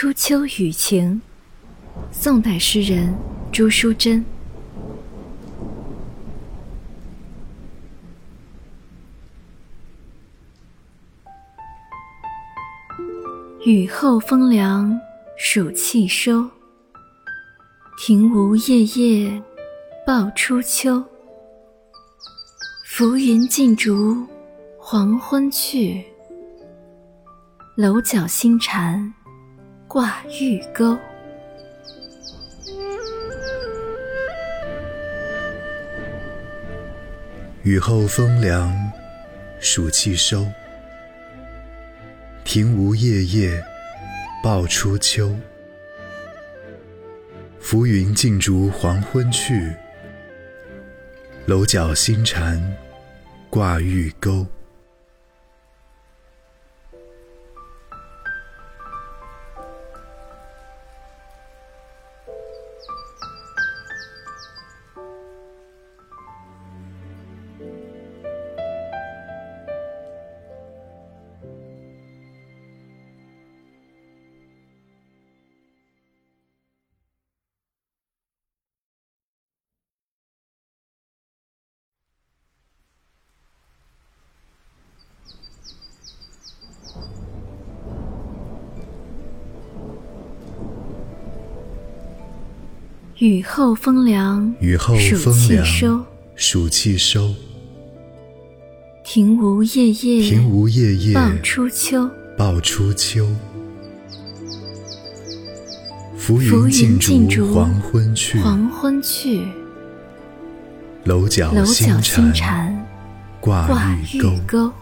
初秋雨晴，宋代诗人朱淑珍。雨后风凉暑气收，庭梧叶叶报初秋。浮云尽逐黄昏去，楼角新蝉挂玉钩。雨后风凉暑气收。庭梧叶叶报初秋，浮云尽逐黄昏去，楼角新蝉挂玉钩。雨后风凉，雨后风凉，暑气收。暑气收。庭无叶叶，庭无叶叶，报初秋。报初秋。浮浮云云尽尽逐逐黄昏去，黄昏去，楼角楼角新新蝉蝉挂挂玉。钩。